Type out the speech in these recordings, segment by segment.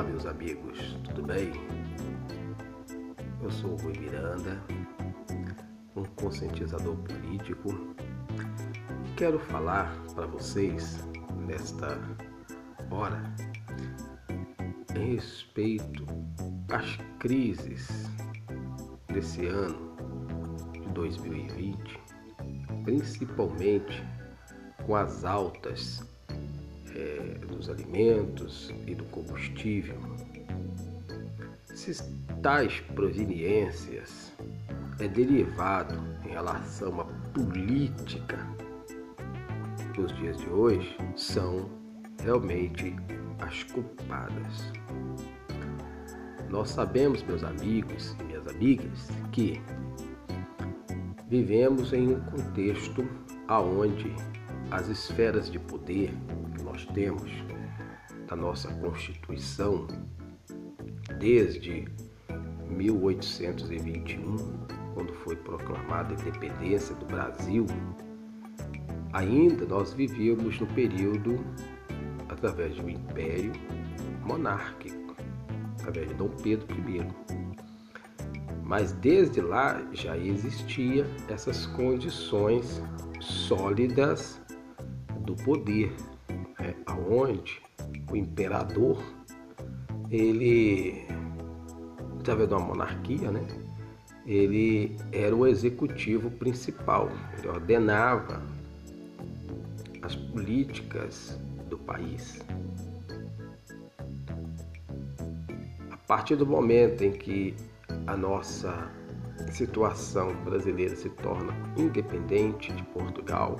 Olá, meus amigos, tudo bem? Eu sou Rui Miranda, um conscientizador político, e quero falar para vocês nesta hora em respeito às crises desse ano de 2020, principalmente com as altas é, dos alimentos e do combustível. Se tais proveniências é derivado em relação à política dos dias de hoje, são realmente as culpadas. Nós sabemos, meus amigos e minhas amigas, que vivemos em um contexto aonde as esferas de poder nós temos da nossa Constituição desde 1821, quando foi proclamada a independência do Brasil, ainda nós vivíamos no período através um império monárquico, através de Dom Pedro I. Mas desde lá já existia essas condições sólidas do poder, aonde o imperador, ele, através de uma monarquia, né, ele era o executivo principal, ele ordenava as políticas do país. A partir do momento em que a nossa situação brasileira se torna independente de Portugal,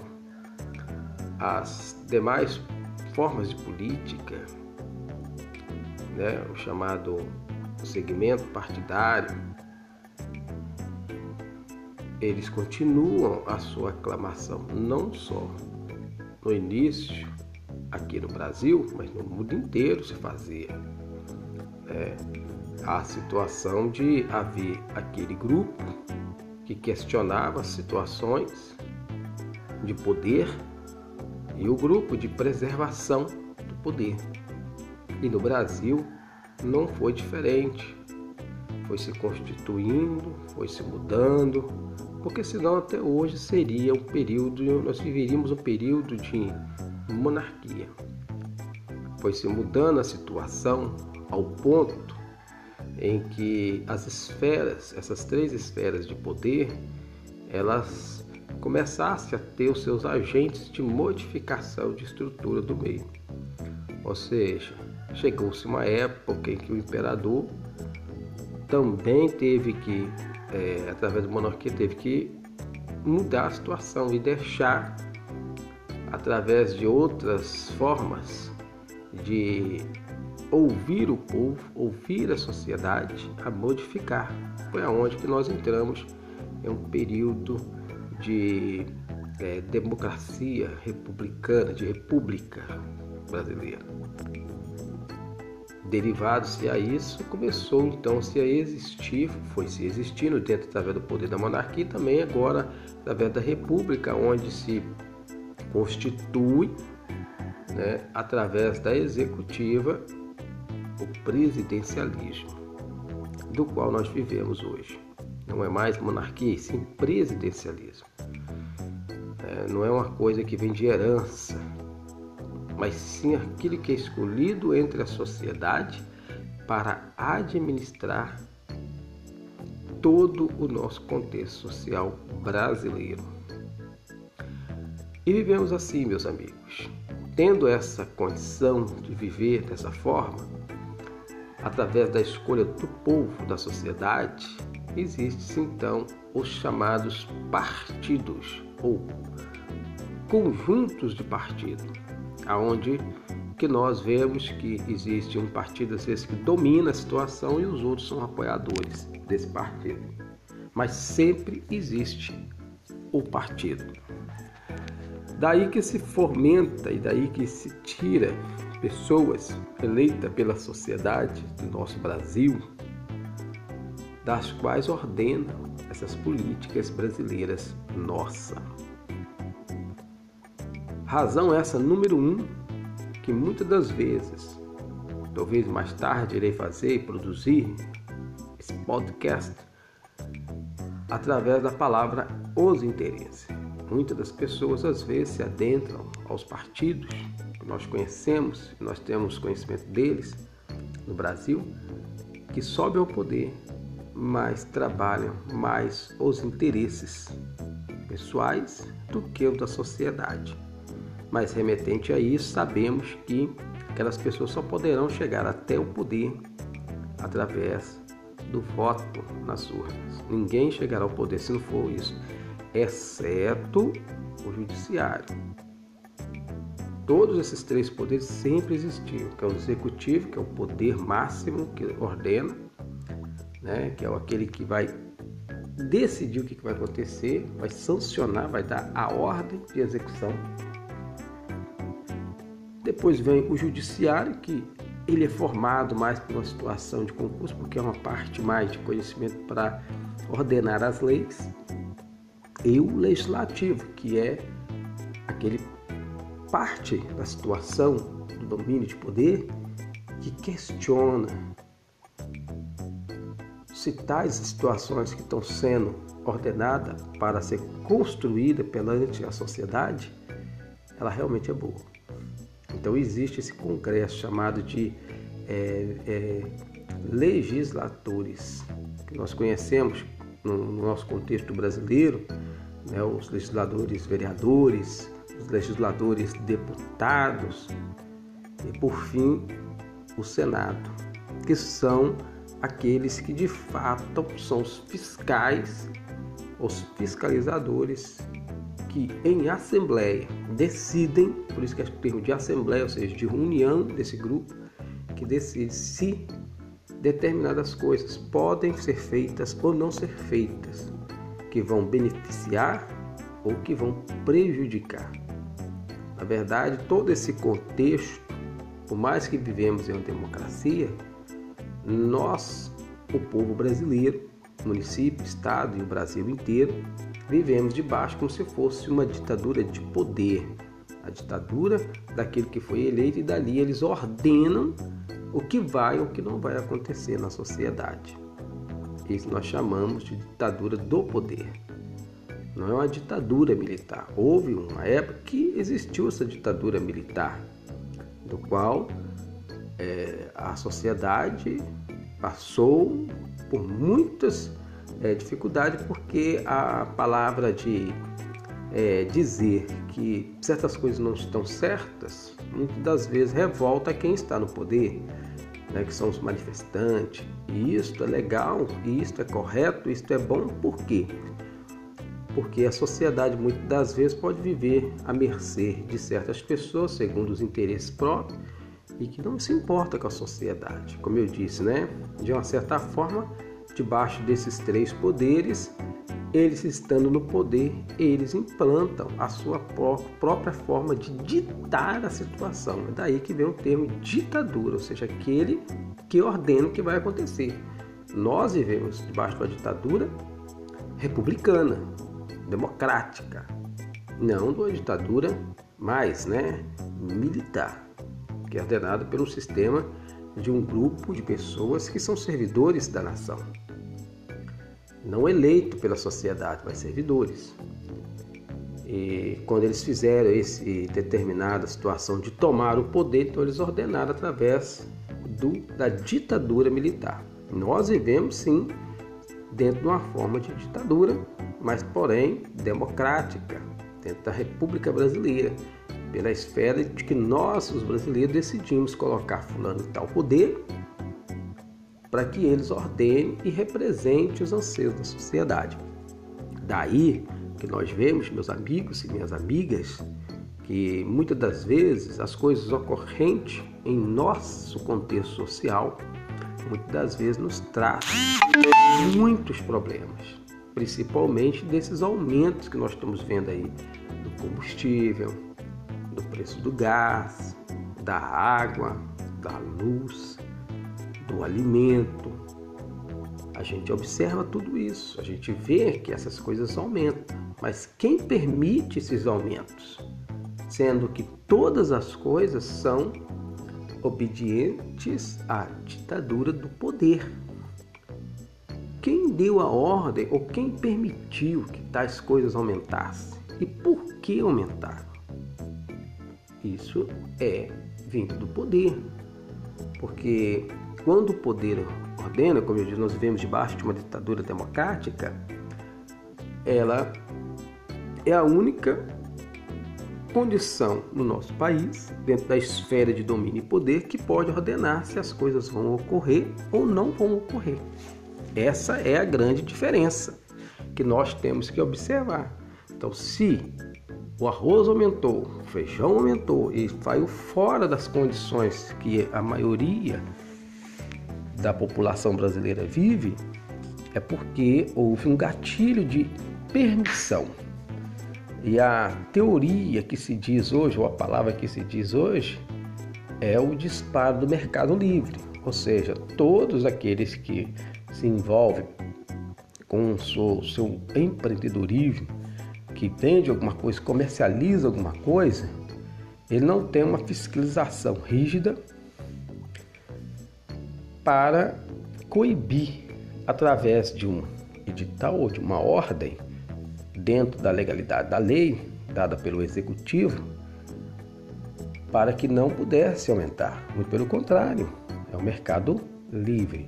as demais formas de política, né, o chamado segmento partidário, eles continuam a sua aclamação, não só no início aqui no Brasil, mas no mundo inteiro se fazia. É, a situação de haver aquele grupo que questionava situações de poder e o grupo de preservação do poder. E no Brasil não foi diferente. Foi se constituindo, foi se mudando, porque senão até hoje seria um período, nós viveríamos um período de monarquia. Foi se mudando a situação ao ponto em que as esferas, essas três esferas de poder, elas começasse a ter os seus agentes de modificação de estrutura do meio. Ou seja, chegou-se uma época em que o imperador também teve que, é, através da monarquia, teve que mudar a situação e deixar, através de outras formas de ouvir o povo, ouvir a sociedade, a modificar. Foi aonde que nós entramos em um período de é, democracia republicana, de república brasileira. Derivados-se a isso, começou então -se a existir, foi se existindo dentro através do poder da monarquia, também agora através da república, onde se constitui, né, através da executiva, o presidencialismo, do qual nós vivemos hoje. Não é mais monarquia, sim presidencialismo. É, não é uma coisa que vem de herança, mas sim aquilo que é escolhido entre a sociedade para administrar todo o nosso contexto social brasileiro. E vivemos assim, meus amigos, tendo essa condição de viver dessa forma, através da escolha do povo, da sociedade, existem então os chamados partidos ou conjuntos de partido, aonde que nós vemos que existe um partido às vezes que domina a situação e os outros são apoiadores desse partido. Mas sempre existe o partido. Daí que se fomenta e daí que se tira pessoas eleitas pela sociedade do nosso Brasil das quais ordena essas políticas brasileiras nossa. Razão essa número um que muitas das vezes talvez mais tarde irei fazer e produzir esse podcast através da palavra os interesses. Muitas das pessoas às vezes se adentram aos partidos que nós conhecemos, nós temos conhecimento deles no Brasil, que sobem ao poder, mas trabalham mais os interesses pessoais do que o da sociedade. Mas remetente a isso, sabemos que aquelas pessoas só poderão chegar até o poder através do voto nas urnas. Ninguém chegará ao poder se não for isso, exceto o judiciário. Todos esses três poderes sempre existiram, que é o executivo, que é o poder máximo que ordena, né, que é aquele que vai decidir o que vai acontecer, vai sancionar, vai dar a ordem de execução. Depois vem o judiciário, que ele é formado mais por uma situação de concurso, porque é uma parte mais de conhecimento para ordenar as leis. E o legislativo, que é aquele parte da situação do domínio de poder que questiona se tais situações que estão sendo ordenadas para ser construída perante a sociedade, ela realmente é boa. Então existe esse congresso chamado de é, é, legisladores, que nós conhecemos no, no nosso contexto brasileiro, né, os legisladores vereadores, os legisladores deputados e, por fim, o Senado, que são aqueles que de fato são os fiscais, os fiscalizadores que em assembleia decidem, por isso que é o termo de assembleia, ou seja, de reunião desse grupo, que decide se determinadas coisas podem ser feitas ou não ser feitas, que vão beneficiar ou que vão prejudicar. Na verdade, todo esse contexto, por mais que vivemos em uma democracia, nós, o povo brasileiro, município, estado e o Brasil inteiro, vivemos debaixo como se fosse uma ditadura de poder. A ditadura daquele que foi eleito e dali eles ordenam o que vai ou o que não vai acontecer na sociedade. Isso nós chamamos de ditadura do poder. Não é uma ditadura militar. Houve uma época que existiu essa ditadura militar, do qual é, a sociedade passou por muitas é, dificuldades, porque a palavra de é, dizer que certas coisas não estão certas, muitas das vezes revolta quem está no poder, né, que são os manifestantes. E isto é legal, e isto é correto, isto é bom, por quê? Porque a sociedade muitas das vezes pode viver à mercê de certas pessoas, segundo os interesses próprios, e que não se importa com a sociedade. Como eu disse, né? De uma certa forma, debaixo desses três poderes, eles estando no poder, eles implantam a sua própria forma de ditar a situação. É daí que vem o termo ditadura, ou seja, aquele que ordena o que vai acontecer. Nós vivemos debaixo de uma ditadura republicana, democrática, não de uma ditadura mais, né, militar que é ordenado pelo sistema de um grupo de pessoas que são servidores da nação. Não eleito pela sociedade, mas servidores. E quando eles fizeram esse determinada situação de tomar o poder, então eles ordenaram através do, da ditadura militar. Nós vivemos sim dentro de uma forma de ditadura, mas porém democrática, dentro da República Brasileira, pela esfera de que nós, os brasileiros, decidimos colocar fulano em tal poder para que eles ordenem e representem os anseios da sociedade. Daí que nós vemos, meus amigos e minhas amigas, que muitas das vezes as coisas ocorrentes em nosso contexto social, muitas das vezes nos trazem muitos problemas, principalmente desses aumentos que nós estamos vendo aí do combustível, preço do gás, da água, da luz, do alimento. A gente observa tudo isso, a gente vê que essas coisas aumentam, mas quem permite esses aumentos? Sendo que todas as coisas são obedientes à ditadura do poder. Quem deu a ordem ou quem permitiu que tais coisas aumentassem? E por que aumentaram? Isso é vindo do poder. Porque quando o poder ordena, como eu disse, nós vivemos debaixo de uma ditadura democrática, ela é a única condição no nosso país, dentro da esfera de domínio e poder, que pode ordenar se as coisas vão ocorrer ou não vão ocorrer. Essa é a grande diferença que nós temos que observar. Então, se o arroz aumentou, o feijão aumentou e saiu fora das condições que a maioria da população brasileira vive, é porque houve um gatilho de permissão. E a teoria que se diz hoje, ou a palavra que se diz hoje, é o disparo do mercado livre. Ou seja, todos aqueles que se envolvem com o seu, seu empreendedorismo, que vende alguma coisa, comercializa alguma coisa, ele não tem uma fiscalização rígida para coibir através de um edital ou de uma ordem dentro da legalidade da lei dada pelo executivo para que não pudesse aumentar. Muito pelo contrário, é um mercado livre.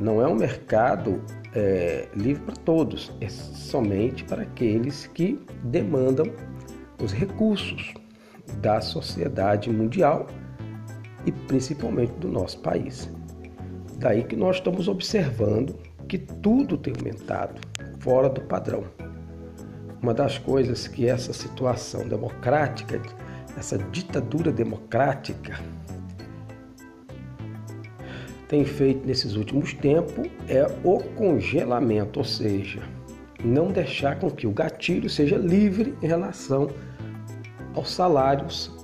Não é um mercado é, livre para todos, é somente para aqueles que demandam os recursos da sociedade mundial e principalmente do nosso país. Daí que nós estamos observando que tudo tem aumentado fora do padrão. Uma das coisas que essa situação democrática, essa ditadura democrática, tem feito nesses últimos tempos é o congelamento, ou seja, não deixar com que o gatilho seja livre em relação aos salários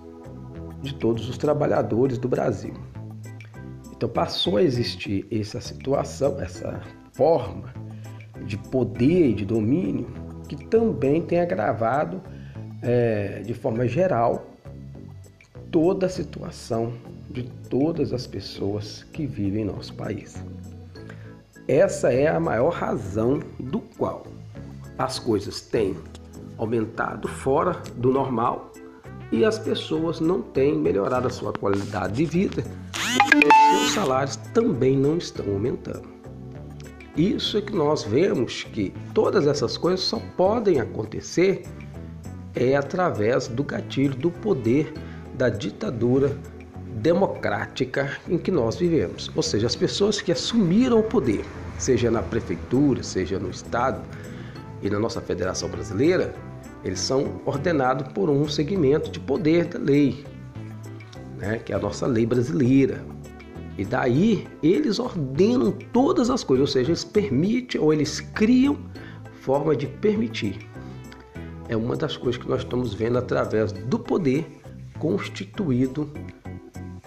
de todos os trabalhadores do Brasil. Então passou a existir essa situação, essa forma de poder e de domínio que também tem agravado é, de forma geral toda a situação de todas as pessoas que vivem em nosso país. Essa é a maior razão do qual as coisas têm aumentado fora do normal e as pessoas não têm melhorado a sua qualidade de vida seus salários também não estão aumentando. Isso é que nós vemos que todas essas coisas só podem acontecer é através do gatilho do poder da ditadura democrática em que nós vivemos. Ou seja, as pessoas que assumiram o poder, seja na prefeitura, seja no estado e na nossa Federação Brasileira, eles são ordenados por um segmento de poder da lei, né, que é a nossa lei brasileira, e daí eles ordenam todas as coisas, ou seja, eles permitem ou eles criam forma de permitir. É uma das coisas que nós estamos vendo através do poder constituído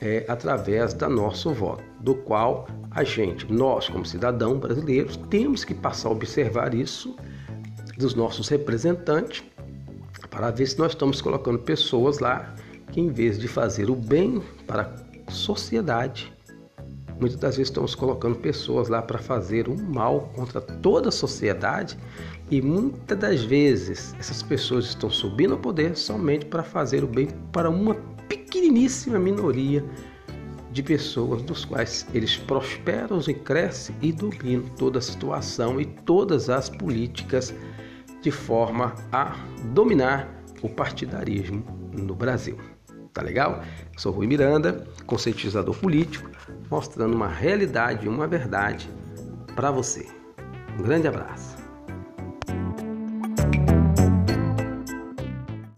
é, através da nosso voto, do qual a gente, nós como cidadãos brasileiros, temos que passar a observar isso dos nossos representantes para ver se nós estamos colocando pessoas lá que, em vez de fazer o bem para a sociedade, Muitas das vezes estamos colocando pessoas lá para fazer um mal contra toda a sociedade e muitas das vezes essas pessoas estão subindo ao poder somente para fazer o bem para uma pequeniníssima minoria de pessoas dos quais eles prosperam e crescem e dominam toda a situação e todas as políticas de forma a dominar o partidarismo no Brasil. Tá legal? Sou Rui Miranda, conscientizador político, mostrando uma realidade, uma verdade para você. Um grande abraço.